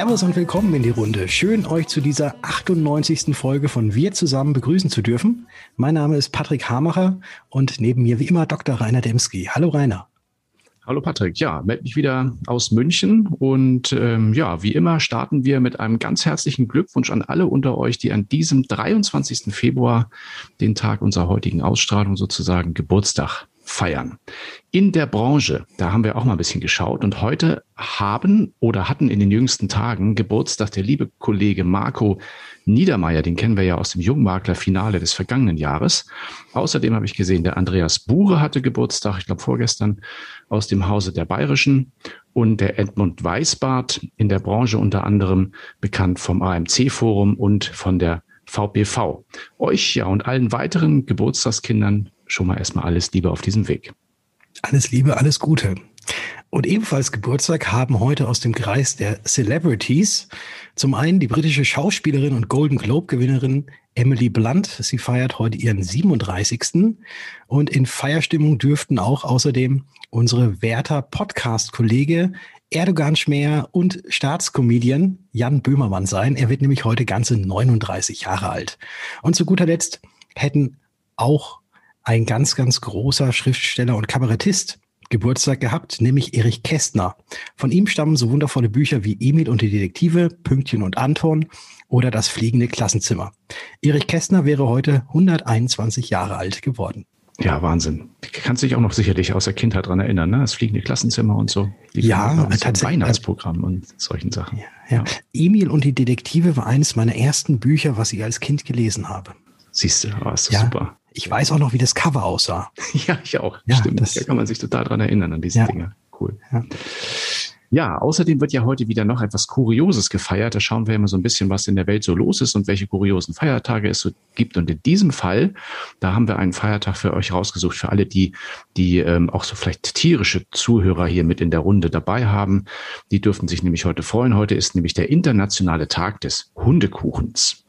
Servus und willkommen in die Runde. Schön, euch zu dieser 98. Folge von Wir zusammen begrüßen zu dürfen. Mein Name ist Patrick Hamacher und neben mir wie immer Dr. Rainer Demski. Hallo Rainer. Hallo Patrick, ja, melde mich wieder aus München und ähm, ja, wie immer starten wir mit einem ganz herzlichen Glückwunsch an alle unter euch, die an diesem 23. Februar, den Tag unserer heutigen Ausstrahlung sozusagen, Geburtstag feiern. In der Branche, da haben wir auch mal ein bisschen geschaut und heute haben oder hatten in den jüngsten Tagen Geburtstag der liebe Kollege Marco Niedermeyer, den kennen wir ja aus dem Jungmakler-Finale des vergangenen Jahres. Außerdem habe ich gesehen, der Andreas Buhre hatte Geburtstag, ich glaube vorgestern, aus dem Hause der Bayerischen und der Edmund Weisbart in der Branche unter anderem bekannt vom AMC-Forum und von der VPV. Euch ja und allen weiteren Geburtstagskindern schon mal erstmal alles Liebe auf diesem Weg. Alles Liebe, alles Gute. Und ebenfalls Geburtstag haben heute aus dem Kreis der Celebrities zum einen die britische Schauspielerin und Golden Globe Gewinnerin Emily Blunt. Sie feiert heute ihren 37. Und in Feierstimmung dürften auch außerdem unsere Werther Podcast Kollege Erdogan Schmäher und Staatskomedian Jan Böhmermann sein. Er wird nämlich heute ganze 39 Jahre alt. Und zu guter Letzt hätten auch ein ganz, ganz großer Schriftsteller und Kabarettist Geburtstag gehabt, nämlich Erich Kästner. Von ihm stammen so wundervolle Bücher wie Emil und die Detektive, Pünktchen und Anton oder Das fliegende Klassenzimmer. Erich Kästner wäre heute 121 Jahre alt geworden. Ja, Wahnsinn. Kannst dich auch noch sicherlich aus der Kindheit dran erinnern, ne? Das fliegende Klassenzimmer und so. Die ja, tatsächlich. Weihnachtsprogramm und solchen Sachen. Ja, ja. ja. Emil und die Detektive war eines meiner ersten Bücher, was ich als Kind gelesen habe. Siehst du, oh, ist ja. super. Ich weiß auch noch, wie das Cover aussah. Ja, ich auch. Ja, Stimmt. Das, da kann man sich total dran erinnern an diese ja. Dinge. Cool. Ja. Ja, außerdem wird ja heute wieder noch etwas Kurioses gefeiert. Da schauen wir immer so ein bisschen, was in der Welt so los ist und welche kuriosen Feiertage es so gibt. Und in diesem Fall, da haben wir einen Feiertag für euch rausgesucht, für alle, die, die ähm, auch so vielleicht tierische Zuhörer hier mit in der Runde dabei haben. Die dürften sich nämlich heute freuen. Heute ist nämlich der internationale Tag des Hundekuchens.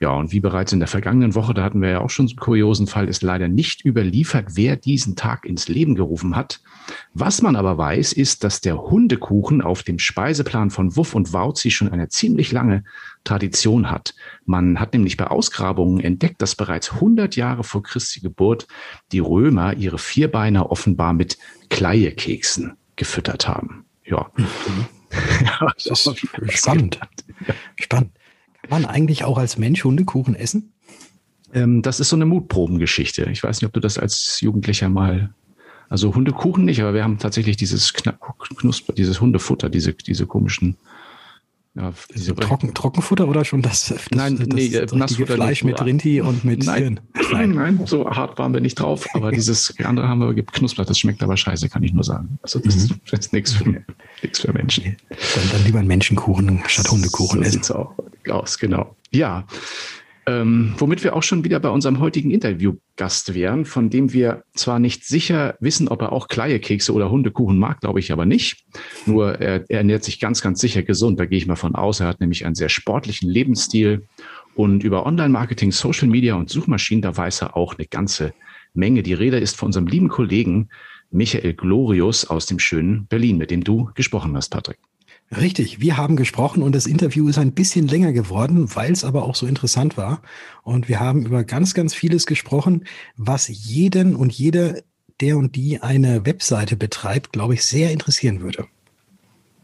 Ja, und wie bereits in der vergangenen Woche, da hatten wir ja auch schon so einen kuriosen Fall, ist leider nicht überliefert, wer diesen Tag ins Leben gerufen hat. Was man aber weiß, ist, dass der Hundekuchen auf dem Speiseplan von Wuff und Wauzi schon eine ziemlich lange Tradition hat. Man hat nämlich bei Ausgrabungen entdeckt, dass bereits 100 Jahre vor Christi Geburt die Römer ihre Vierbeiner offenbar mit Kleiekeksen gefüttert haben. Ja. Mhm. ja das ist spannend. Spannend. Kann man eigentlich auch als Mensch Hundekuchen essen? Ähm, das ist so eine Mutprobengeschichte. Ich weiß nicht, ob du das als Jugendlicher mal also Hundekuchen nicht, aber wir haben tatsächlich dieses Knusper, dieses Hundefutter, diese, diese komischen ja, diese Trocken, Trockenfutter oder schon das, das, nein, das, nee, das Nassfutter Fleisch mit Rinti und mit nein, nein, nein, so hart waren wir nicht drauf, aber dieses andere haben wir geknuspert, das schmeckt aber scheiße, kann ich nur sagen. Also das mhm. ist nichts für, für Menschen. Dann, dann lieber einen Menschenkuchen statt Hundekuchen so essen. Auch aus, genau. Ja, ähm, womit wir auch schon wieder bei unserem heutigen Interviewgast wären, von dem wir zwar nicht sicher wissen, ob er auch Kleiekekse oder Hundekuchen mag, glaube ich aber nicht. Nur er, er ernährt sich ganz, ganz sicher gesund. Da gehe ich mal von aus. Er hat nämlich einen sehr sportlichen Lebensstil und über Online-Marketing, Social Media und Suchmaschinen, da weiß er auch eine ganze Menge. Die Rede ist von unserem lieben Kollegen Michael Glorius aus dem schönen Berlin, mit dem du gesprochen hast, Patrick. Richtig, wir haben gesprochen und das Interview ist ein bisschen länger geworden, weil es aber auch so interessant war. Und wir haben über ganz, ganz vieles gesprochen, was jeden und jede, der und die eine Webseite betreibt, glaube ich, sehr interessieren würde.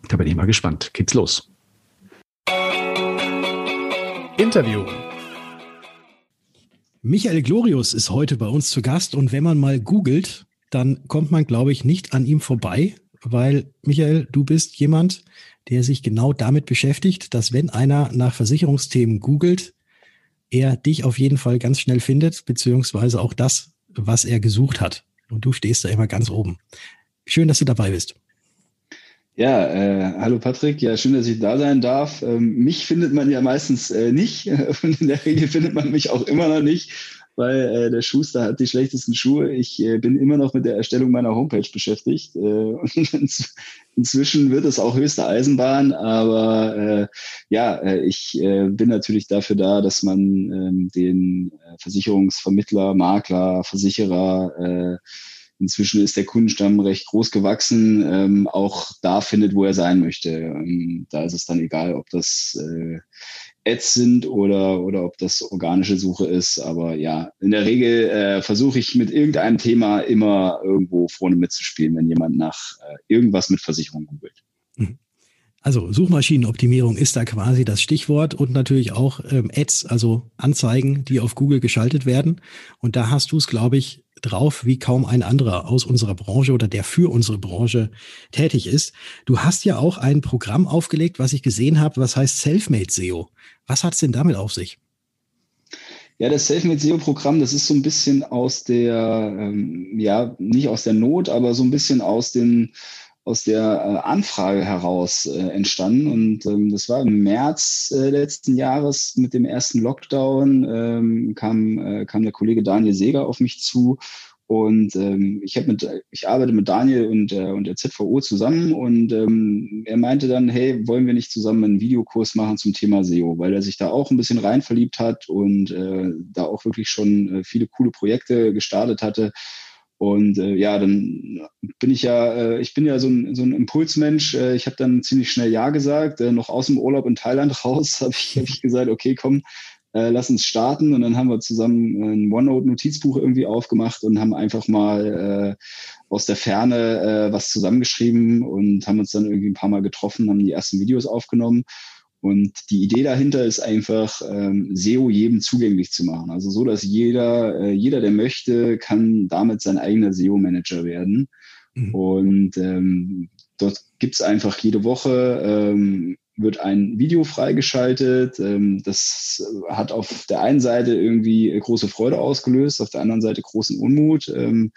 Da bin ich mal gespannt. Geht's los. Interview. Michael Glorius ist heute bei uns zu Gast und wenn man mal googelt, dann kommt man, glaube ich, nicht an ihm vorbei, weil Michael, du bist jemand, der sich genau damit beschäftigt, dass wenn einer nach Versicherungsthemen googelt, er dich auf jeden Fall ganz schnell findet, beziehungsweise auch das, was er gesucht hat. Und du stehst da immer ganz oben. Schön, dass du dabei bist. Ja, äh, hallo Patrick. Ja, schön, dass ich da sein darf. Ähm, mich findet man ja meistens äh, nicht und in der Regel findet man mich auch immer noch nicht weil äh, der Schuster hat die schlechtesten Schuhe. Ich äh, bin immer noch mit der Erstellung meiner Homepage beschäftigt. Äh, und inzwischen wird es auch höchste Eisenbahn, aber äh, ja, äh, ich äh, bin natürlich dafür da, dass man ähm, den äh, Versicherungsvermittler, Makler, Versicherer, äh, inzwischen ist der Kundenstamm recht groß gewachsen, ähm, auch da findet, wo er sein möchte. Ähm, da ist es dann egal, ob das äh, Ads sind oder, oder ob das organische Suche ist. Aber ja, in der Regel äh, versuche ich mit irgendeinem Thema immer irgendwo vorne mitzuspielen, wenn jemand nach äh, irgendwas mit Versicherung googelt. Mhm. Also Suchmaschinenoptimierung ist da quasi das Stichwort und natürlich auch ähm, Ads, also Anzeigen, die auf Google geschaltet werden. Und da hast du es, glaube ich, drauf wie kaum ein anderer aus unserer Branche oder der für unsere Branche tätig ist. Du hast ja auch ein Programm aufgelegt, was ich gesehen habe, was heißt Selfmade SEO. Was hat es denn damit auf sich? Ja, das Selfmade SEO-Programm, das ist so ein bisschen aus der, ähm, ja, nicht aus der Not, aber so ein bisschen aus den aus der äh, Anfrage heraus äh, entstanden. Und ähm, das war im März äh, letzten Jahres mit dem ersten Lockdown, ähm, kam, äh, kam der Kollege Daniel Seger auf mich zu. Und ähm, ich, mit, ich arbeite mit Daniel und, äh, und der ZVO zusammen und ähm, er meinte dann, hey, wollen wir nicht zusammen einen Videokurs machen zum Thema SEO, weil er sich da auch ein bisschen rein verliebt hat und äh, da auch wirklich schon viele coole Projekte gestartet hatte. Und äh, ja, dann bin ich ja, äh, ich bin ja so ein, so ein Impulsmensch. Äh, ich habe dann ziemlich schnell Ja gesagt. Äh, noch aus dem Urlaub in Thailand raus habe ich, hab ich gesagt, okay, komm, äh, lass uns starten. Und dann haben wir zusammen ein OneNote-Notizbuch irgendwie aufgemacht und haben einfach mal äh, aus der Ferne äh, was zusammengeschrieben und haben uns dann irgendwie ein paar Mal getroffen, haben die ersten Videos aufgenommen. Und die Idee dahinter ist einfach, ähm, SEO jedem zugänglich zu machen. Also so, dass jeder, äh, jeder, der möchte, kann damit sein eigener SEO-Manager werden. Mhm. Und ähm, dort gibt's einfach jede Woche ähm, wird ein Video freigeschaltet. Ähm, das hat auf der einen Seite irgendwie große Freude ausgelöst, auf der anderen Seite großen Unmut, ähm,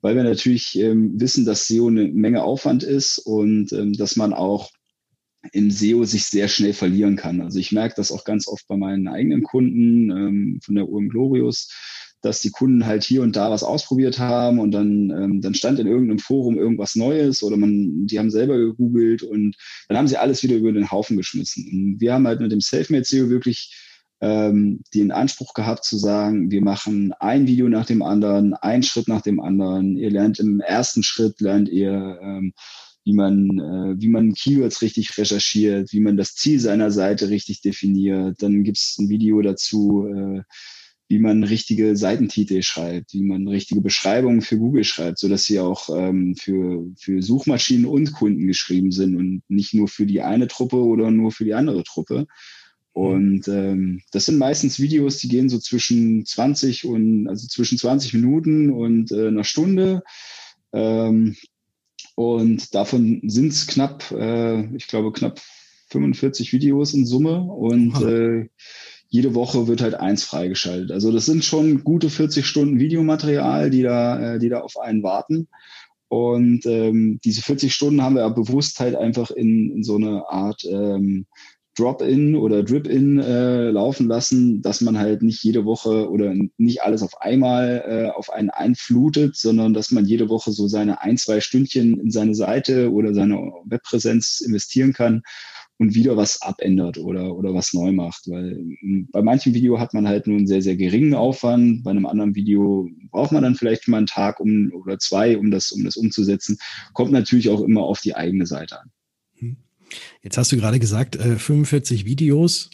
weil wir natürlich ähm, wissen, dass SEO eine Menge Aufwand ist und ähm, dass man auch im SEO sich sehr schnell verlieren kann. Also ich merke das auch ganz oft bei meinen eigenen Kunden ähm, von der UM Glorious, dass die Kunden halt hier und da was ausprobiert haben und dann, ähm, dann stand in irgendeinem Forum irgendwas Neues oder man, die haben selber gegoogelt und dann haben sie alles wieder über den Haufen geschmissen. Und wir haben halt mit dem Selfmade SEO wirklich ähm, den Anspruch gehabt zu sagen, wir machen ein Video nach dem anderen, ein Schritt nach dem anderen. Ihr lernt im ersten Schritt, lernt ihr ähm, wie man, äh, wie man Keywords richtig recherchiert, wie man das Ziel seiner Seite richtig definiert. Dann gibt es ein Video dazu, äh, wie man richtige Seitentitel schreibt, wie man richtige Beschreibungen für Google schreibt, so dass sie auch ähm, für, für Suchmaschinen und Kunden geschrieben sind und nicht nur für die eine Truppe oder nur für die andere Truppe. Und ähm, das sind meistens Videos, die gehen so zwischen 20 und also zwischen 20 Minuten und äh, einer Stunde. Ähm, und davon sind es knapp, äh, ich glaube, knapp 45 Videos in Summe. Und äh, jede Woche wird halt eins freigeschaltet. Also das sind schon gute 40 Stunden Videomaterial, die da, äh, die da auf einen warten. Und ähm, diese 40 Stunden haben wir ja bewusst halt einfach in, in so eine Art ähm, Drop-in oder Drip-in äh, laufen lassen, dass man halt nicht jede Woche oder nicht alles auf einmal äh, auf einen einflutet, sondern dass man jede Woche so seine ein, zwei Stündchen in seine Seite oder seine Webpräsenz investieren kann und wieder was abändert oder, oder was neu macht. Weil hm, bei manchem Video hat man halt nur einen sehr, sehr geringen Aufwand. Bei einem anderen Video braucht man dann vielleicht mal einen Tag um, oder zwei, um das, um das umzusetzen. Kommt natürlich auch immer auf die eigene Seite an. Jetzt hast du gerade gesagt, 45 äh, Videos.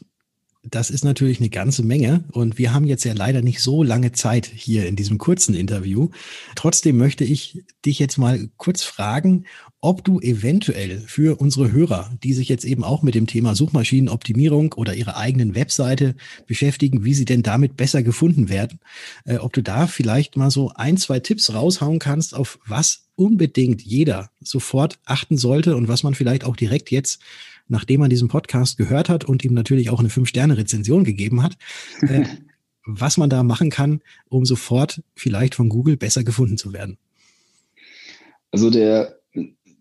Das ist natürlich eine ganze Menge und wir haben jetzt ja leider nicht so lange Zeit hier in diesem kurzen Interview. Trotzdem möchte ich dich jetzt mal kurz fragen, ob du eventuell für unsere Hörer, die sich jetzt eben auch mit dem Thema Suchmaschinenoptimierung oder ihre eigenen Webseite beschäftigen, wie sie denn damit besser gefunden werden, äh, ob du da vielleicht mal so ein, zwei Tipps raushauen kannst, auf was unbedingt jeder sofort achten sollte und was man vielleicht auch direkt jetzt, nachdem man diesen Podcast gehört hat und ihm natürlich auch eine Fünf-Sterne-Rezension gegeben hat, äh, was man da machen kann, um sofort vielleicht von Google besser gefunden zu werden. Also der,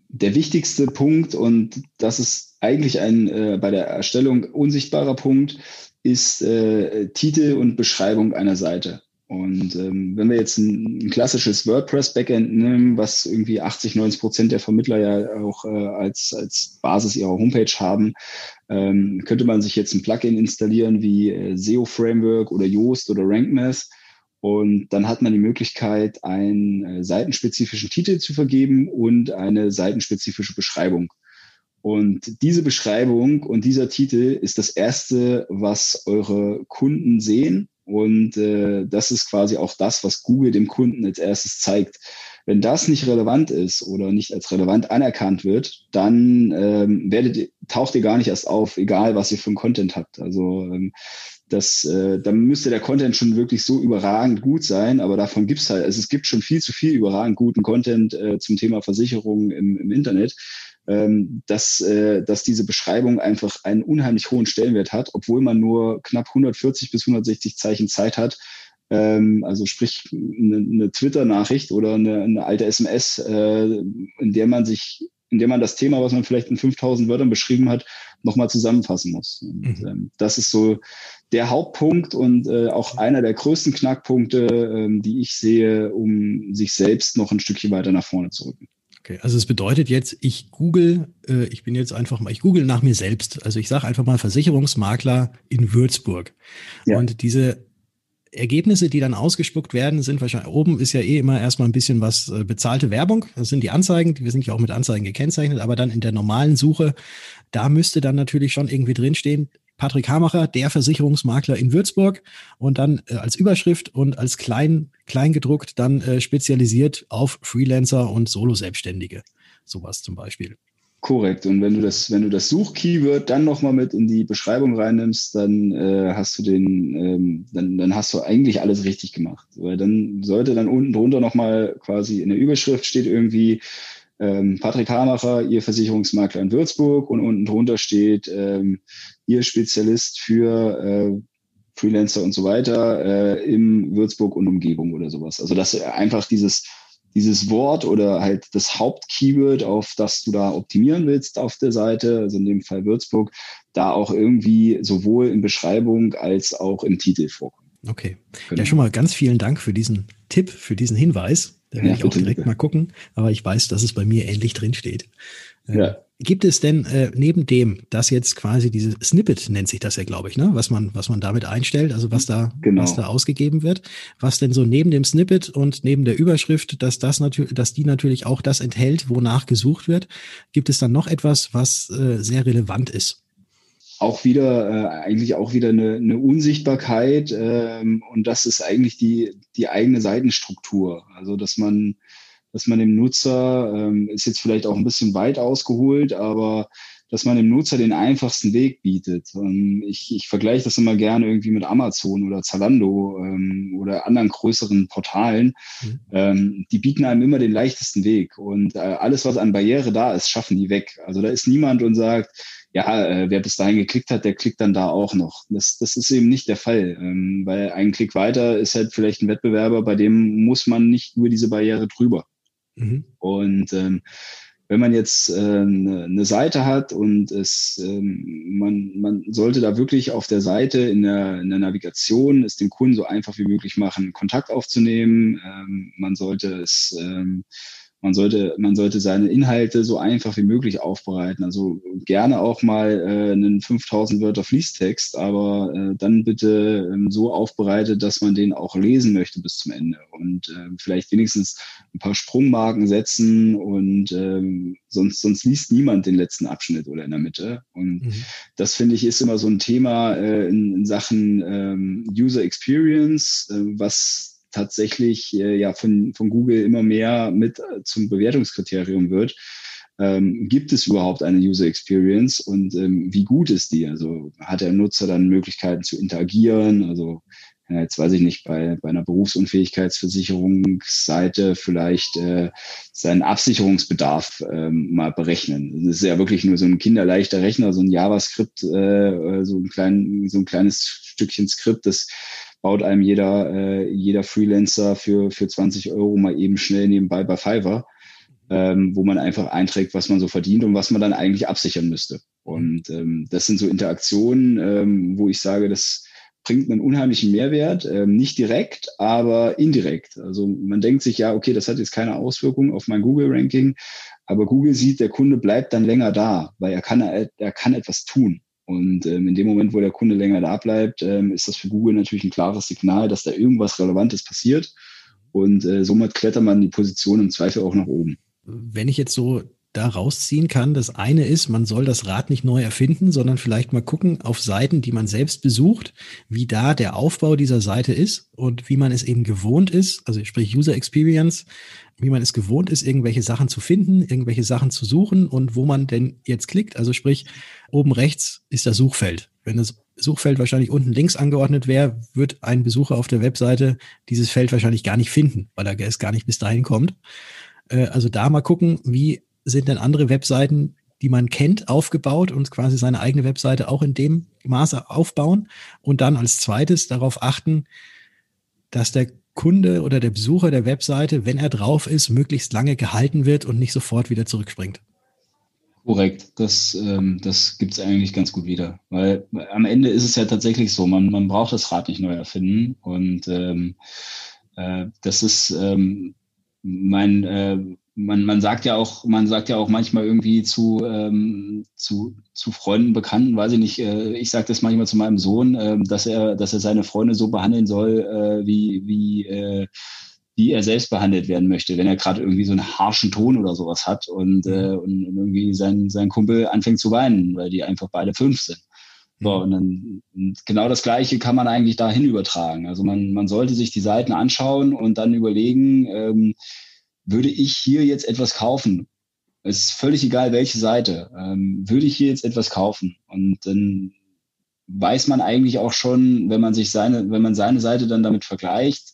der wichtigste Punkt, und das ist eigentlich ein äh, bei der Erstellung unsichtbarer Punkt, ist äh, Titel und Beschreibung einer Seite. Und ähm, wenn wir jetzt ein, ein klassisches WordPress-Backend nehmen, was irgendwie 80, 90 Prozent der Vermittler ja auch äh, als, als Basis ihrer Homepage haben, ähm, könnte man sich jetzt ein Plugin installieren wie äh, SEO Framework oder Yoast oder RankMath Und dann hat man die Möglichkeit, einen äh, seitenspezifischen Titel zu vergeben und eine seitenspezifische Beschreibung. Und diese Beschreibung und dieser Titel ist das Erste, was eure Kunden sehen. Und äh, das ist quasi auch das, was Google dem Kunden als erstes zeigt. Wenn das nicht relevant ist oder nicht als relevant anerkannt wird, dann ähm, werdet, taucht ihr gar nicht erst auf, egal was ihr für einen Content habt. Also ähm, das, äh, dann müsste der Content schon wirklich so überragend gut sein, aber davon gibt's halt, also es gibt schon viel zu viel überragend guten Content äh, zum Thema Versicherungen im, im Internet, dass, äh, dass diese Beschreibung einfach einen unheimlich hohen Stellenwert hat, obwohl man nur knapp 140 bis 160 Zeichen Zeit hat, ähm, also sprich eine, eine Twitter-Nachricht oder eine, eine alte SMS, äh, in der man sich in der man das Thema, was man vielleicht in 5000 Wörtern beschrieben hat, nochmal zusammenfassen muss. Und, mhm. ähm, das ist so der Hauptpunkt und äh, auch einer der größten Knackpunkte, ähm, die ich sehe, um sich selbst noch ein Stückchen weiter nach vorne zu rücken. Okay, also es bedeutet jetzt, ich google, äh, ich bin jetzt einfach mal, ich google nach mir selbst. Also ich sage einfach mal Versicherungsmakler in Würzburg. Ja. Und diese Ergebnisse, die dann ausgespuckt werden, sind wahrscheinlich, oben ist ja eh immer erstmal ein bisschen was äh, bezahlte Werbung. Das sind die Anzeigen, wir sind ja auch mit Anzeigen gekennzeichnet, aber dann in der normalen Suche, da müsste dann natürlich schon irgendwie drinstehen, Patrick Hamacher, der Versicherungsmakler in Würzburg und dann äh, als Überschrift und als klein, klein gedruckt dann äh, spezialisiert auf Freelancer und Solo-Selbstständige. Sowas zum Beispiel. Korrekt. Und wenn du das, wenn du das Suchkeyword dann nochmal mit in die Beschreibung reinnimmst, dann äh, hast du den, ähm, dann, dann hast du eigentlich alles richtig gemacht. Weil dann sollte dann unten drunter nochmal quasi in der Überschrift steht irgendwie ähm, Patrick Hamacher, Ihr Versicherungsmakler in Würzburg und unten drunter steht ähm, Ihr Spezialist für äh, Freelancer und so weiter äh, im Würzburg und Umgebung oder sowas. Also dass einfach dieses dieses Wort oder halt das Hauptkeyword, auf das du da optimieren willst auf der Seite, also in dem Fall Würzburg, da auch irgendwie sowohl in Beschreibung als auch im Titel vorkommt. Okay. Genau. Ja, schon mal ganz vielen Dank für diesen Tipp, für diesen Hinweis. Da werde ja, ich auch direkt bitte. mal gucken, aber ich weiß, dass es bei mir ähnlich drin steht. Ja. Gibt es denn äh, neben dem, dass jetzt quasi diese Snippet nennt sich das ja, glaube ich, ne? was man, was man damit einstellt, also was da, genau. was da ausgegeben wird, was denn so neben dem Snippet und neben der Überschrift, dass das natürlich, dass die natürlich auch das enthält, wonach gesucht wird, gibt es dann noch etwas, was äh, sehr relevant ist? Auch wieder, äh, eigentlich auch wieder eine, eine Unsichtbarkeit ähm, und das ist eigentlich die, die eigene Seitenstruktur. Also, dass man dass man dem Nutzer, ähm, ist jetzt vielleicht auch ein bisschen weit ausgeholt, aber dass man dem Nutzer den einfachsten Weg bietet. Ähm, ich, ich vergleiche das immer gerne irgendwie mit Amazon oder Zalando ähm, oder anderen größeren Portalen. Mhm. Ähm, die bieten einem immer den leichtesten Weg und äh, alles, was an Barriere da ist, schaffen die weg. Also da ist niemand und sagt, ja, äh, wer bis dahin geklickt hat, der klickt dann da auch noch. Das, das ist eben nicht der Fall, ähm, weil ein Klick weiter ist halt vielleicht ein Wettbewerber, bei dem muss man nicht über diese Barriere drüber. Mhm. Und ähm, wenn man jetzt äh, eine, eine Seite hat und es, ähm, man, man sollte da wirklich auf der Seite in der, in der Navigation es den Kunden so einfach wie möglich machen, Kontakt aufzunehmen. Ähm, man sollte es ähm, man sollte, man sollte seine Inhalte so einfach wie möglich aufbereiten. Also gerne auch mal äh, einen 5000 Wörter Fließtext, aber äh, dann bitte ähm, so aufbereitet, dass man den auch lesen möchte bis zum Ende und äh, vielleicht wenigstens ein paar Sprungmarken setzen und ähm, sonst, sonst liest niemand den letzten Abschnitt oder in der Mitte. Und mhm. das finde ich ist immer so ein Thema äh, in, in Sachen ähm, User Experience, äh, was tatsächlich äh, ja von, von Google immer mehr mit äh, zum Bewertungskriterium wird. Ähm, gibt es überhaupt eine User Experience und ähm, wie gut ist die? Also hat der Nutzer dann Möglichkeiten zu interagieren? Also ja, jetzt weiß ich nicht, bei, bei einer Berufsunfähigkeitsversicherungsseite vielleicht äh, seinen Absicherungsbedarf ähm, mal berechnen. Das ist ja wirklich nur so ein kinderleichter Rechner, so ein JavaScript, äh, so, ein klein, so ein kleines Stückchen Skript, das baut einem jeder, äh, jeder Freelancer für, für 20 Euro mal eben schnell nebenbei bei Fiverr, ähm, wo man einfach einträgt, was man so verdient und was man dann eigentlich absichern müsste. Und ähm, das sind so Interaktionen, ähm, wo ich sage, das bringt einen unheimlichen Mehrwert, ähm, nicht direkt, aber indirekt. Also man denkt sich ja, okay, das hat jetzt keine Auswirkung auf mein Google-Ranking, aber Google sieht, der Kunde bleibt dann länger da, weil er kann, er kann etwas tun. Und ähm, in dem Moment, wo der Kunde länger da bleibt, ähm, ist das für Google natürlich ein klares Signal, dass da irgendwas Relevantes passiert. Und äh, somit klettert man die Position im Zweifel auch nach oben. Wenn ich jetzt so da rausziehen kann. Das eine ist, man soll das Rad nicht neu erfinden, sondern vielleicht mal gucken auf Seiten, die man selbst besucht, wie da der Aufbau dieser Seite ist und wie man es eben gewohnt ist, also sprich User Experience, wie man es gewohnt ist, irgendwelche Sachen zu finden, irgendwelche Sachen zu suchen und wo man denn jetzt klickt. Also sprich, oben rechts ist das Suchfeld. Wenn das Suchfeld wahrscheinlich unten links angeordnet wäre, wird ein Besucher auf der Webseite dieses Feld wahrscheinlich gar nicht finden, weil er es gar nicht bis dahin kommt. Äh, also da mal gucken, wie sind denn andere Webseiten, die man kennt, aufgebaut und quasi seine eigene Webseite auch in dem Maße aufbauen und dann als zweites darauf achten, dass der Kunde oder der Besucher der Webseite, wenn er drauf ist, möglichst lange gehalten wird und nicht sofort wieder zurückspringt. Korrekt, das, ähm, das gibt es eigentlich ganz gut wieder. Weil am Ende ist es ja tatsächlich so, man, man braucht das Rad nicht neu erfinden. Und ähm, äh, das ist ähm, mein, äh, man, man sagt ja auch, man sagt ja auch manchmal irgendwie zu, ähm, zu, zu Freunden, Bekannten, weiß ich nicht, äh, ich sage das manchmal zu meinem Sohn, äh, dass er, dass er seine Freunde so behandeln soll, äh, wie, wie, äh, wie er selbst behandelt werden möchte, wenn er gerade irgendwie so einen harschen Ton oder sowas hat und, äh, mhm. und, und irgendwie sein, sein Kumpel anfängt zu weinen, weil die einfach beide fünf sind. So, mhm. und dann und genau das Gleiche kann man eigentlich dahin übertragen. Also man, man sollte sich die Seiten anschauen und dann überlegen, ähm, würde ich hier jetzt etwas kaufen? Es ist völlig egal, welche Seite. Ähm, würde ich hier jetzt etwas kaufen? Und dann weiß man eigentlich auch schon, wenn man sich seine, wenn man seine Seite dann damit vergleicht,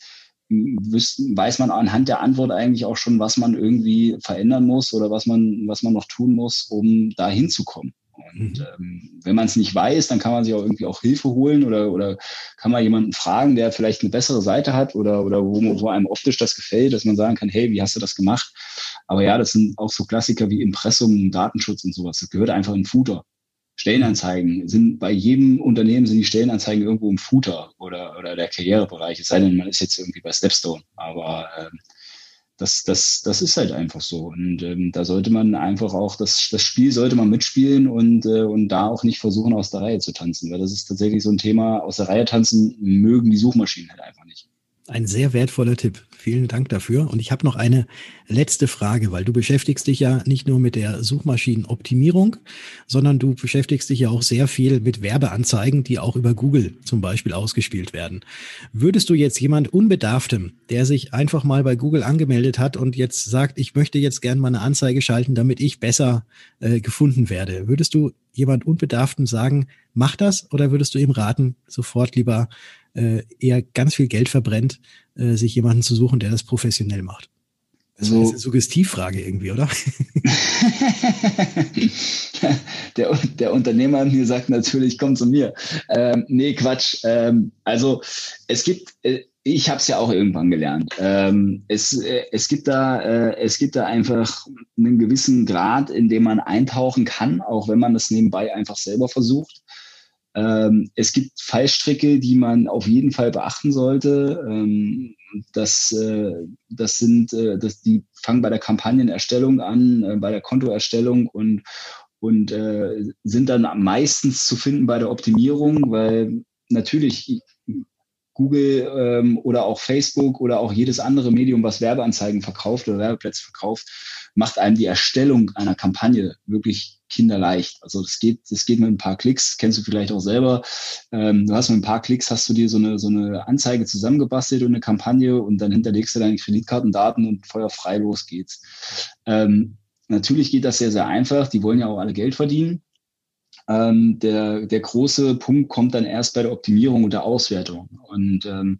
weiß man anhand der Antwort eigentlich auch schon, was man irgendwie verändern muss oder was man, was man noch tun muss, um da hinzukommen. Und ähm, wenn man es nicht weiß, dann kann man sich auch irgendwie auch Hilfe holen oder, oder kann man jemanden fragen, der vielleicht eine bessere Seite hat oder, oder wo, wo einem optisch das gefällt, dass man sagen kann, hey, wie hast du das gemacht? Aber ja, das sind auch so Klassiker wie Impressum, Datenschutz und sowas. Das gehört einfach in Footer. Stellenanzeigen sind bei jedem Unternehmen sind die Stellenanzeigen irgendwo im Footer oder, oder der Karrierebereich. Es sei denn, man ist jetzt irgendwie bei Stepstone. Aber ähm, das, das, das ist halt einfach so. Und ähm, da sollte man einfach auch, das, das Spiel sollte man mitspielen und, äh, und da auch nicht versuchen, aus der Reihe zu tanzen. Weil das ist tatsächlich so ein Thema, aus der Reihe tanzen mögen die Suchmaschinen halt einfach nicht. Ein sehr wertvoller Tipp. Vielen Dank dafür. Und ich habe noch eine letzte Frage, weil du beschäftigst dich ja nicht nur mit der Suchmaschinenoptimierung, sondern du beschäftigst dich ja auch sehr viel mit Werbeanzeigen, die auch über Google zum Beispiel ausgespielt werden. Würdest du jetzt jemand Unbedarftem, der sich einfach mal bei Google angemeldet hat und jetzt sagt, ich möchte jetzt gerne mal eine Anzeige schalten, damit ich besser äh, gefunden werde, würdest du jemand Unbedarftem sagen, mach das oder würdest du ihm raten, sofort lieber äh, eher ganz viel Geld verbrennt, äh, sich jemanden zu suchen, der das professionell macht. Das so. ist eine Suggestivfrage irgendwie, oder? der, der Unternehmer mir sagt natürlich, komm zu mir. Ähm, nee, Quatsch. Ähm, also es gibt, äh, ich habe es ja auch irgendwann gelernt. Ähm, es, äh, es, gibt da, äh, es gibt da einfach einen gewissen Grad, in dem man eintauchen kann, auch wenn man das nebenbei einfach selber versucht. Ähm, es gibt Fallstricke, die man auf jeden Fall beachten sollte. Ähm, das, äh, das sind, äh, das, die fangen bei der Kampagnenerstellung an, äh, bei der Kontoerstellung und, und äh, sind dann meistens zu finden bei der Optimierung, weil natürlich Google ähm, oder auch Facebook oder auch jedes andere Medium, was Werbeanzeigen verkauft oder Werbeplätze verkauft, macht einem die Erstellung einer Kampagne wirklich kinderleicht. Also das geht, das geht mit ein paar Klicks, kennst du vielleicht auch selber. Ähm, du hast mit ein paar Klicks, hast du dir so eine, so eine Anzeige zusammengebastelt und eine Kampagne und dann hinterlegst du deine Kreditkartendaten und feuerfrei los geht's. Ähm, natürlich geht das sehr, sehr einfach. Die wollen ja auch alle Geld verdienen. Ähm, der, der große Punkt kommt dann erst bei der Optimierung und der Auswertung. Und ähm,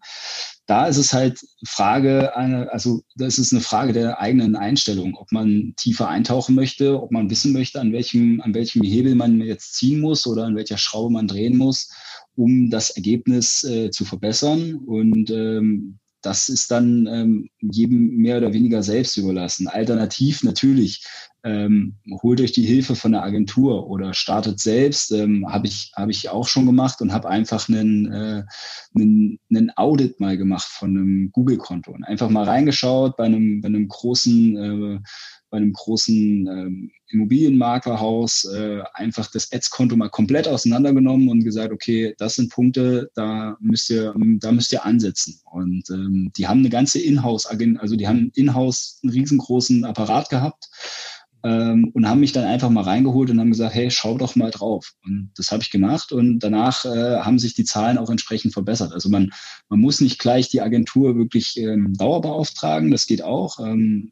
da ist es halt Frage, also das ist eine Frage der eigenen Einstellung, ob man tiefer eintauchen möchte, ob man wissen möchte, an welchem, an welchem Hebel man jetzt ziehen muss oder an welcher Schraube man drehen muss, um das Ergebnis äh, zu verbessern. Und ähm, das ist dann ähm, jedem mehr oder weniger selbst überlassen. Alternativ natürlich ähm, holt euch die Hilfe von der Agentur oder startet selbst, ähm, habe ich, hab ich auch schon gemacht und habe einfach einen, äh, einen, einen Audit mal gemacht von einem Google-Konto und einfach mal reingeschaut bei einem, bei einem großen äh, bei einem großen ähm, Immobilienmaklerhaus äh, einfach das Ads-Konto mal komplett auseinandergenommen und gesagt, okay, das sind Punkte, da müsst ihr, da müsst ihr ansetzen. Und ähm, die haben eine ganze Inhouse, also die haben Inhouse einen riesengroßen Apparat gehabt ähm, und haben mich dann einfach mal reingeholt und haben gesagt, hey, schau doch mal drauf. Und das habe ich gemacht und danach äh, haben sich die Zahlen auch entsprechend verbessert. Also man, man muss nicht gleich die Agentur wirklich ähm, dauerbeauftragen, das geht auch. Ähm,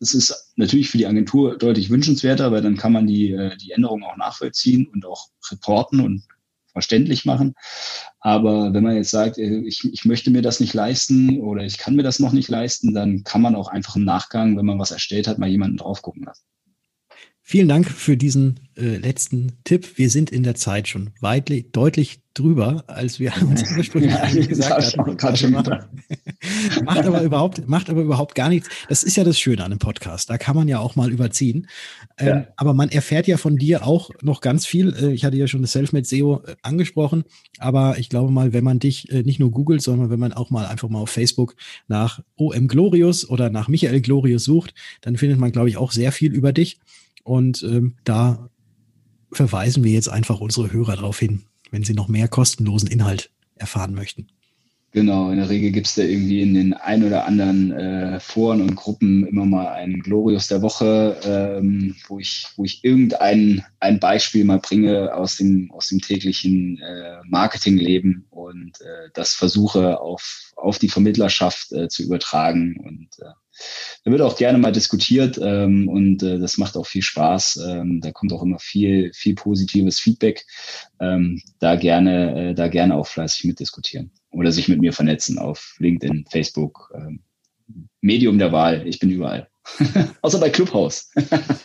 das ist natürlich für die Agentur deutlich wünschenswerter, weil dann kann man die, äh, die Änderungen auch nachvollziehen und auch reporten und verständlich machen. Aber wenn man jetzt sagt, äh, ich, ich möchte mir das nicht leisten oder ich kann mir das noch nicht leisten, dann kann man auch einfach im Nachgang, wenn man was erstellt hat, mal jemanden drauf gucken lassen. Vielen Dank für diesen äh, letzten Tipp. Wir sind in der Zeit schon weit, deutlich drüber, als wir uns ursprünglich ja, gesagt. Also macht, aber überhaupt, macht aber überhaupt gar nichts. Das ist ja das Schöne an einem Podcast. Da kann man ja auch mal überziehen. Ähm, ja. Aber man erfährt ja von dir auch noch ganz viel. Äh, ich hatte ja schon das Selfmade SEO äh, angesprochen. Aber ich glaube mal, wenn man dich äh, nicht nur googelt, sondern wenn man auch mal einfach mal auf Facebook nach OM Glorious oder nach Michael Glorious sucht, dann findet man, glaube ich, auch sehr viel über dich. Und ähm, da verweisen wir jetzt einfach unsere Hörer darauf hin, wenn sie noch mehr kostenlosen Inhalt erfahren möchten. Genau, in der Regel gibt es da irgendwie in den ein oder anderen äh, Foren und Gruppen immer mal einen Glorious der Woche, ähm, wo ich, wo ich irgendein ein Beispiel mal bringe aus dem, aus dem täglichen äh, Marketingleben und äh, das versuche auf, auf die Vermittlerschaft äh, zu übertragen. Und äh, da wird auch gerne mal diskutiert ähm, und äh, das macht auch viel Spaß. Ähm, da kommt auch immer viel, viel positives Feedback. Ähm, da gerne, äh, da gerne auch fleißig mitdiskutieren oder sich mit mir vernetzen auf LinkedIn, Facebook, ähm, Medium der Wahl. Ich bin überall. Außer bei Clubhouse.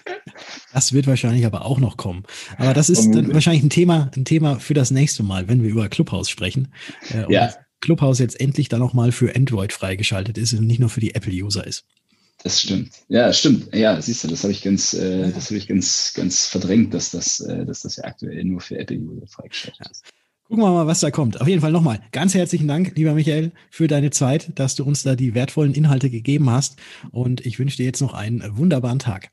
das wird wahrscheinlich aber auch noch kommen. Aber das ist wahrscheinlich ein Thema, ein Thema für das nächste Mal, wenn wir über Clubhouse sprechen. Äh, ja. Clubhouse jetzt endlich dann auch mal für Android freigeschaltet ist und nicht nur für die Apple-User ist. Das stimmt. Ja, stimmt. Ja, siehst du, das habe ich ganz, äh, das habe ich ganz, ganz verdrängt, dass das, äh, dass das ja aktuell nur für Apple-User freigeschaltet ja. ist. Gucken wir mal, was da kommt. Auf jeden Fall nochmal ganz herzlichen Dank, lieber Michael, für deine Zeit, dass du uns da die wertvollen Inhalte gegeben hast. Und ich wünsche dir jetzt noch einen wunderbaren Tag.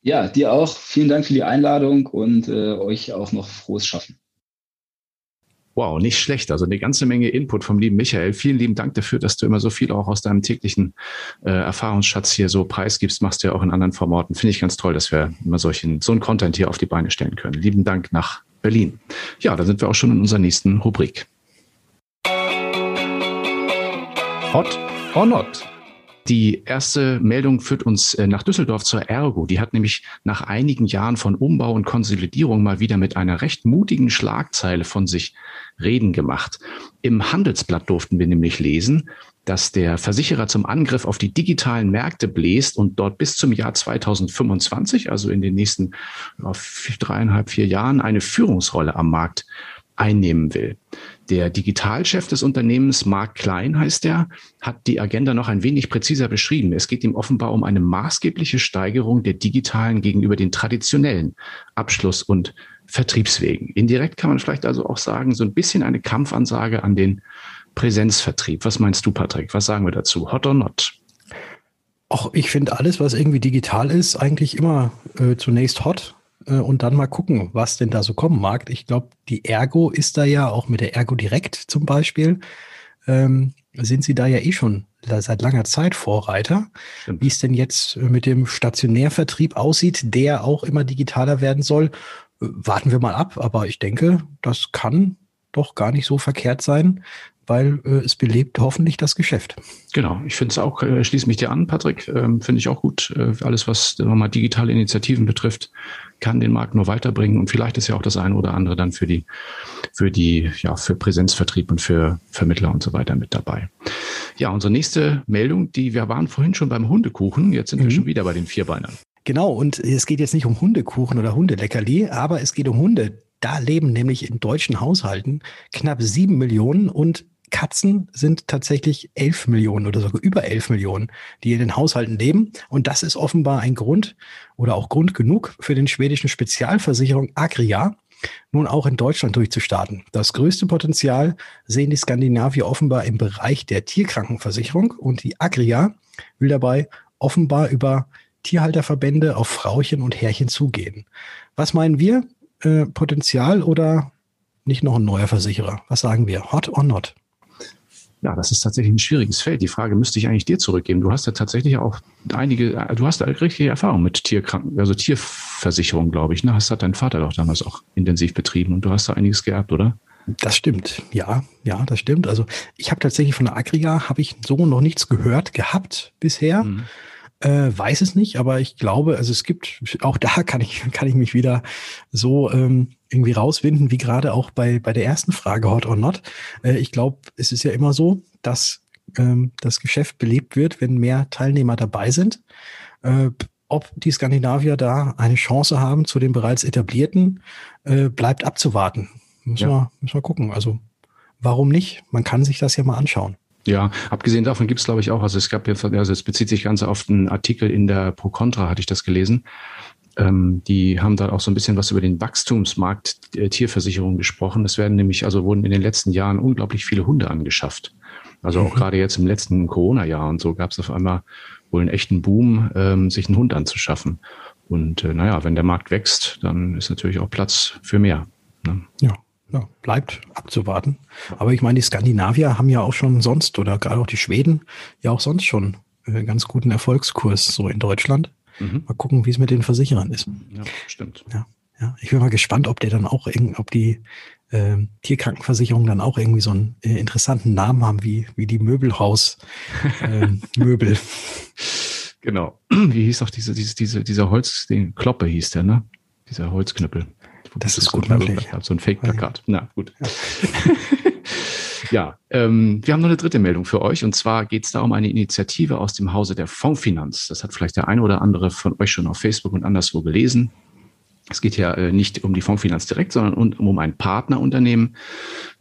Ja, dir auch. Vielen Dank für die Einladung und äh, euch auch noch frohes Schaffen. Wow, nicht schlecht. Also eine ganze Menge Input vom lieben Michael. Vielen lieben Dank dafür, dass du immer so viel auch aus deinem täglichen äh, Erfahrungsschatz hier so preisgibst. Machst du ja auch in anderen Formaten. Finde ich ganz toll, dass wir immer solchen, so einen Content hier auf die Beine stellen können. Lieben Dank nach Berlin. Ja, da sind wir auch schon in unserer nächsten Rubrik. Hot or not? Die erste Meldung führt uns äh, nach Düsseldorf zur Ergo. Die hat nämlich nach einigen Jahren von Umbau und Konsolidierung mal wieder mit einer recht mutigen Schlagzeile von sich reden gemacht. Im Handelsblatt durften wir nämlich lesen, dass der Versicherer zum Angriff auf die digitalen Märkte bläst und dort bis zum Jahr 2025, also in den nächsten dreieinhalb, vier Jahren, eine Führungsrolle am Markt einnehmen will. Der Digitalchef des Unternehmens, Mark Klein heißt er, hat die Agenda noch ein wenig präziser beschrieben. Es geht ihm offenbar um eine maßgebliche Steigerung der digitalen gegenüber den traditionellen Abschluss- und Vertriebswegen. Indirekt kann man vielleicht also auch sagen, so ein bisschen eine Kampfansage an den Präsenzvertrieb. Was meinst du, Patrick? Was sagen wir dazu? Hot or not? Ach, ich finde alles, was irgendwie digital ist, eigentlich immer äh, zunächst hot. Äh, und dann mal gucken, was denn da so kommen mag. Ich glaube, die Ergo ist da ja auch mit der Ergo Direkt zum Beispiel. Ähm, sind sie da ja eh schon seit langer Zeit Vorreiter. Stimmt. Wie es denn jetzt mit dem Stationärvertrieb aussieht, der auch immer digitaler werden soll, äh, warten wir mal ab. Aber ich denke, das kann doch gar nicht so verkehrt sein, weil äh, es belebt hoffentlich das Geschäft. Genau, ich finde es auch, äh, schließe mich dir an, Patrick, ähm, finde ich auch gut. Äh, alles, was nochmal digitale Initiativen betrifft, kann den Markt nur weiterbringen und vielleicht ist ja auch das eine oder andere dann für die, für die, ja, für Präsenzvertrieb und für Vermittler und so weiter mit dabei. Ja, unsere nächste Meldung, die wir waren vorhin schon beim Hundekuchen, jetzt sind mhm. wir schon wieder bei den Vierbeinern. Genau, und es geht jetzt nicht um Hundekuchen oder Hundeleckerli, aber es geht um Hunde. Da leben nämlich in deutschen Haushalten knapp sieben Millionen und Katzen sind tatsächlich 11 Millionen oder sogar über 11 Millionen, die in den Haushalten leben. Und das ist offenbar ein Grund oder auch Grund genug für den schwedischen Spezialversicherung Agria, nun auch in Deutschland durchzustarten. Das größte Potenzial sehen die Skandinavier offenbar im Bereich der Tierkrankenversicherung und die Agria will dabei offenbar über Tierhalterverbände auf Frauchen und Herrchen zugehen. Was meinen wir? Äh, Potenzial oder nicht noch ein neuer Versicherer? Was sagen wir? Hot or not? Ja, das ist tatsächlich ein schwieriges Feld. Die Frage müsste ich eigentlich dir zurückgeben. Du hast ja tatsächlich auch einige, du hast ja richtige Erfahrung mit Tierkranken, also Tierversicherung, glaube ich. Ne? Das hat dein Vater doch damals auch intensiv betrieben und du hast da einiges geerbt, oder? Das stimmt, ja, ja, das stimmt. Also ich habe tatsächlich von der Agriga habe ich so noch nichts gehört gehabt bisher. Mhm. Äh, weiß es nicht, aber ich glaube, also es gibt, auch da kann ich, kann ich mich wieder so ähm, irgendwie rauswinden, wie gerade auch bei, bei der ersten Frage, hot or not. Äh, ich glaube, es ist ja immer so, dass ähm, das Geschäft belebt wird, wenn mehr Teilnehmer dabei sind. Äh, ob die Skandinavier da eine Chance haben zu den bereits etablierten, äh, bleibt abzuwarten. Müssen, ja. wir, müssen wir gucken. Also warum nicht? Man kann sich das ja mal anschauen. Ja, abgesehen davon gibt es, glaube ich, auch, also es gab jetzt, also es bezieht sich ganz auf einen Artikel in der Pro Contra, hatte ich das gelesen. Ähm, die haben da auch so ein bisschen was über den Wachstumsmarkt der Tierversicherung gesprochen. Es werden nämlich, also wurden in den letzten Jahren unglaublich viele Hunde angeschafft. Also auch mhm. gerade jetzt im letzten Corona-Jahr und so gab es auf einmal wohl einen echten Boom, ähm, sich einen Hund anzuschaffen. Und äh, naja, wenn der Markt wächst, dann ist natürlich auch Platz für mehr. Ne? Ja ja, bleibt abzuwarten. Aber ich meine, die Skandinavier haben ja auch schon sonst oder gerade auch die Schweden ja auch sonst schon einen äh, ganz guten Erfolgskurs so in Deutschland. Mhm. Mal gucken, wie es mit den Versicherern ist. Ja, stimmt. Ja, ja. Ich bin mal gespannt, ob der dann auch ob die äh, Tierkrankenversicherung dann auch irgendwie so einen äh, interessanten Namen haben, wie, wie die Möbelhaus äh, Möbel. Genau. Wie hieß auch diese, diese, diese, dieser Holz, den Kloppe hieß der, ne? Dieser Holzknüppel. Das ist gut möglich. So ein Fake-Plakat. Na gut. Ja, ähm, wir haben noch eine dritte Meldung für euch. Und zwar geht es da um eine Initiative aus dem Hause der Fondsfinanz. Das hat vielleicht der eine oder andere von euch schon auf Facebook und anderswo gelesen. Es geht ja äh, nicht um die Fondsfinanz direkt, sondern um, um ein Partnerunternehmen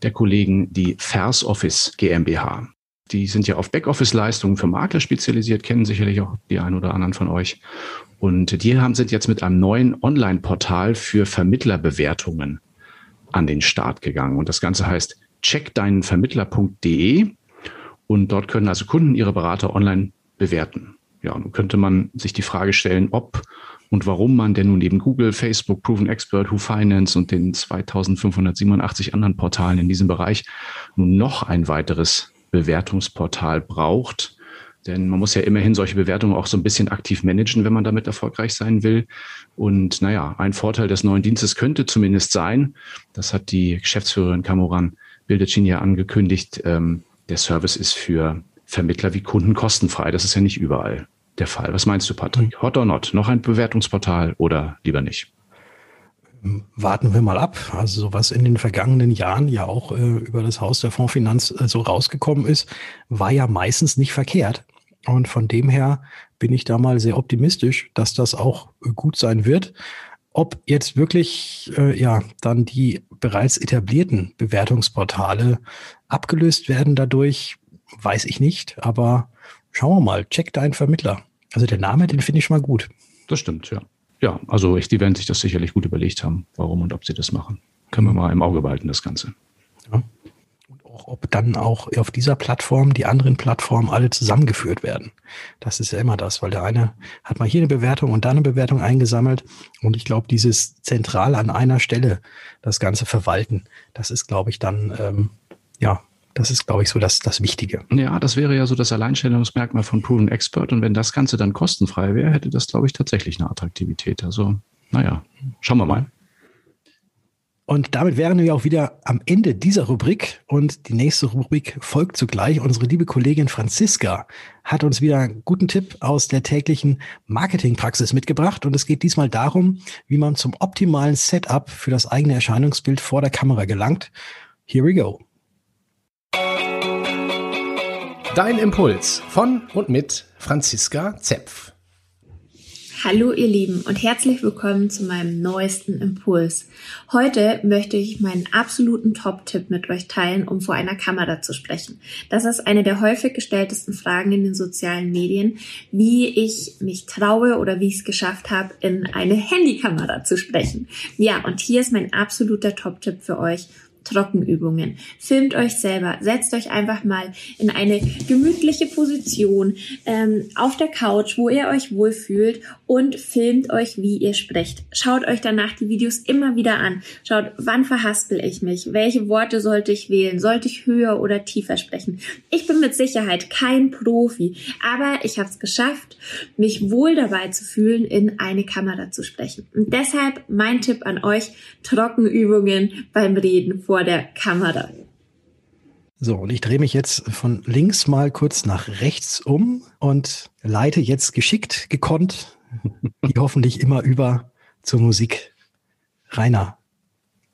der Kollegen, die Vers Office GmbH. Die sind ja auf Backoffice-Leistungen für Makler spezialisiert, kennen sicherlich auch die einen oder anderen von euch. Und die haben, sind jetzt mit einem neuen Online-Portal für Vermittlerbewertungen an den Start gegangen. Und das Ganze heißt checkdeinenvermittler.de. Und dort können also Kunden ihre Berater online bewerten. Ja, nun könnte man sich die Frage stellen, ob und warum man denn nun neben Google, Facebook, Proven Expert, Who Finance und den 2587 anderen Portalen in diesem Bereich nun noch ein weiteres Bewertungsportal braucht. Denn man muss ja immerhin solche Bewertungen auch so ein bisschen aktiv managen, wenn man damit erfolgreich sein will. Und naja, ein Vorteil des neuen Dienstes könnte zumindest sein, das hat die Geschäftsführerin Kamoran Bildecin ja angekündigt, ähm, der Service ist für Vermittler wie Kunden kostenfrei. Das ist ja nicht überall der Fall. Was meinst du, Patrick? Hot or not? Noch ein Bewertungsportal oder lieber nicht? warten wir mal ab. Also so was in den vergangenen Jahren ja auch äh, über das Haus der Fondsfinanz äh, so rausgekommen ist, war ja meistens nicht verkehrt. Und von dem her bin ich da mal sehr optimistisch, dass das auch äh, gut sein wird. Ob jetzt wirklich äh, ja dann die bereits etablierten Bewertungsportale abgelöst werden dadurch, weiß ich nicht. Aber schauen wir mal, check deinen Vermittler. Also der Name, den finde ich schon mal gut. Das stimmt, ja ja, also ich, die werden sich das sicherlich gut überlegt haben, warum und ob sie das machen. Können wir mal im Auge behalten, das Ganze. Ja. Auch, ob dann auch auf dieser Plattform die anderen Plattformen alle zusammengeführt werden. Das ist ja immer das, weil der eine hat mal hier eine Bewertung und da eine Bewertung eingesammelt. Und ich glaube, dieses zentral an einer Stelle das Ganze verwalten, das ist, glaube ich, dann ähm, ja das ist, glaube ich, so das, das Wichtige. Ja, das wäre ja so das Alleinstellungsmerkmal von Proven Expert. Und wenn das Ganze dann kostenfrei wäre, hätte das, glaube ich, tatsächlich eine Attraktivität. Also, naja, schauen wir mal. Und damit wären wir auch wieder am Ende dieser Rubrik und die nächste Rubrik folgt zugleich. Unsere liebe Kollegin Franziska hat uns wieder einen guten Tipp aus der täglichen Marketingpraxis mitgebracht und es geht diesmal darum, wie man zum optimalen Setup für das eigene Erscheinungsbild vor der Kamera gelangt. Here we go. Dein Impuls von und mit Franziska Zepf. Hallo ihr Lieben und herzlich willkommen zu meinem neuesten Impuls. Heute möchte ich meinen absoluten Top-Tipp mit euch teilen, um vor einer Kamera zu sprechen. Das ist eine der häufig gestelltesten Fragen in den sozialen Medien, wie ich mich traue oder wie ich es geschafft habe, in eine Handykamera zu sprechen. Ja, und hier ist mein absoluter Top-Tipp für euch Trockenübungen. Filmt euch selber, setzt euch einfach mal in eine gemütliche Position ähm, auf der Couch, wo ihr euch wohlfühlt und filmt euch, wie ihr sprecht. Schaut euch danach die Videos immer wieder an. Schaut, wann verhaspel ich mich? Welche Worte sollte ich wählen? Sollte ich höher oder tiefer sprechen? Ich bin mit Sicherheit kein Profi, aber ich habe es geschafft, mich wohl dabei zu fühlen, in eine Kamera zu sprechen. Und deshalb mein Tipp an euch, Trockenübungen beim Reden vor vor der Kamera. So, und ich drehe mich jetzt von links mal kurz nach rechts um und leite jetzt geschickt, gekonnt, wie hoffentlich immer über zur Musik. Rainer,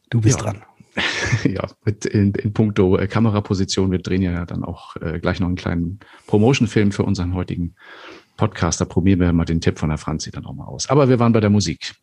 du bist ja. dran. Ja, mit in, in puncto äh, Kameraposition. Wir drehen ja dann auch äh, gleich noch einen kleinen Promotion-Film für unseren heutigen Podcaster probieren wir mal den Tipp von der Franzi dann auch mal aus. Aber wir waren bei der Musik.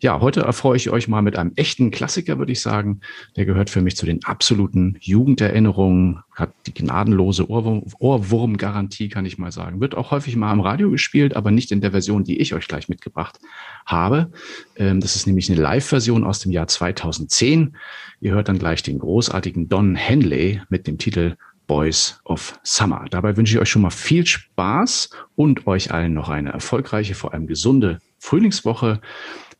Ja, heute erfreue ich euch mal mit einem echten Klassiker, würde ich sagen. Der gehört für mich zu den absoluten Jugenderinnerungen, hat die gnadenlose Ohrwurm, Ohrwurmgarantie, kann ich mal sagen. Wird auch häufig mal am Radio gespielt, aber nicht in der Version, die ich euch gleich mitgebracht habe. Ähm, das ist nämlich eine Live-Version aus dem Jahr 2010. Ihr hört dann gleich den großartigen Don Henley mit dem Titel Boys of Summer. Dabei wünsche ich euch schon mal viel Spaß und euch allen noch eine erfolgreiche, vor allem gesunde Frühlingswoche.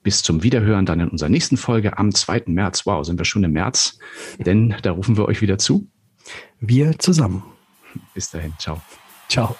Bis zum Wiederhören dann in unserer nächsten Folge am 2. März. Wow, sind wir schon im März, denn da rufen wir euch wieder zu. Wir zusammen. Bis dahin. Ciao. Ciao.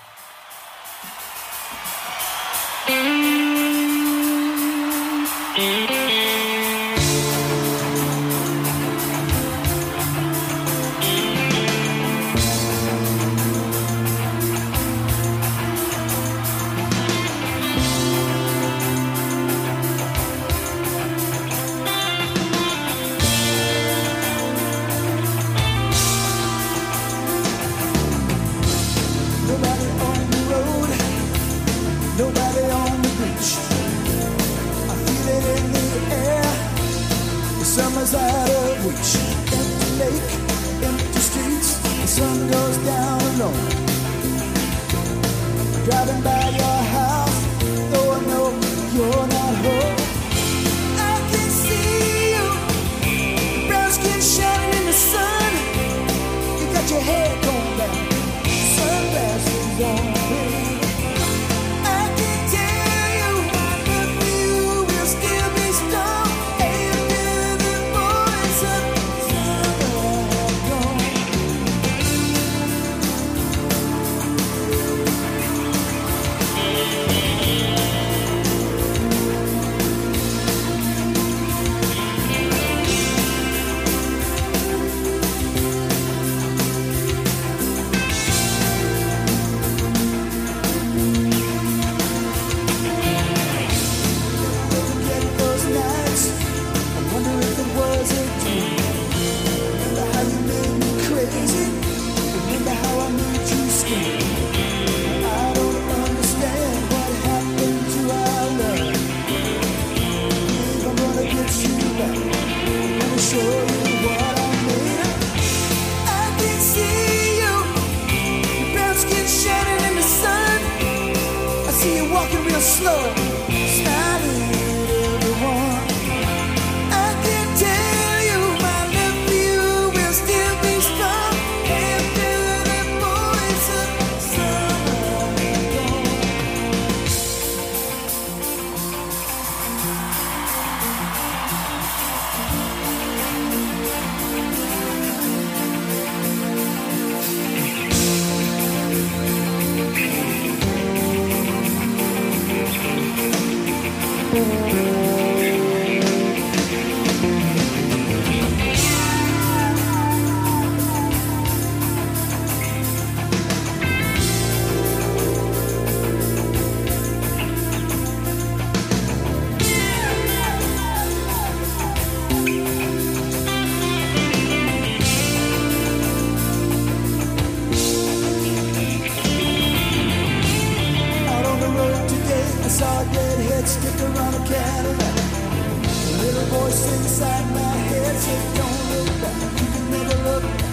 sun goes down alone. Driving by saw a redhead stick around a Cadillac. A little voice inside my head said, Don't look back, you can never look back.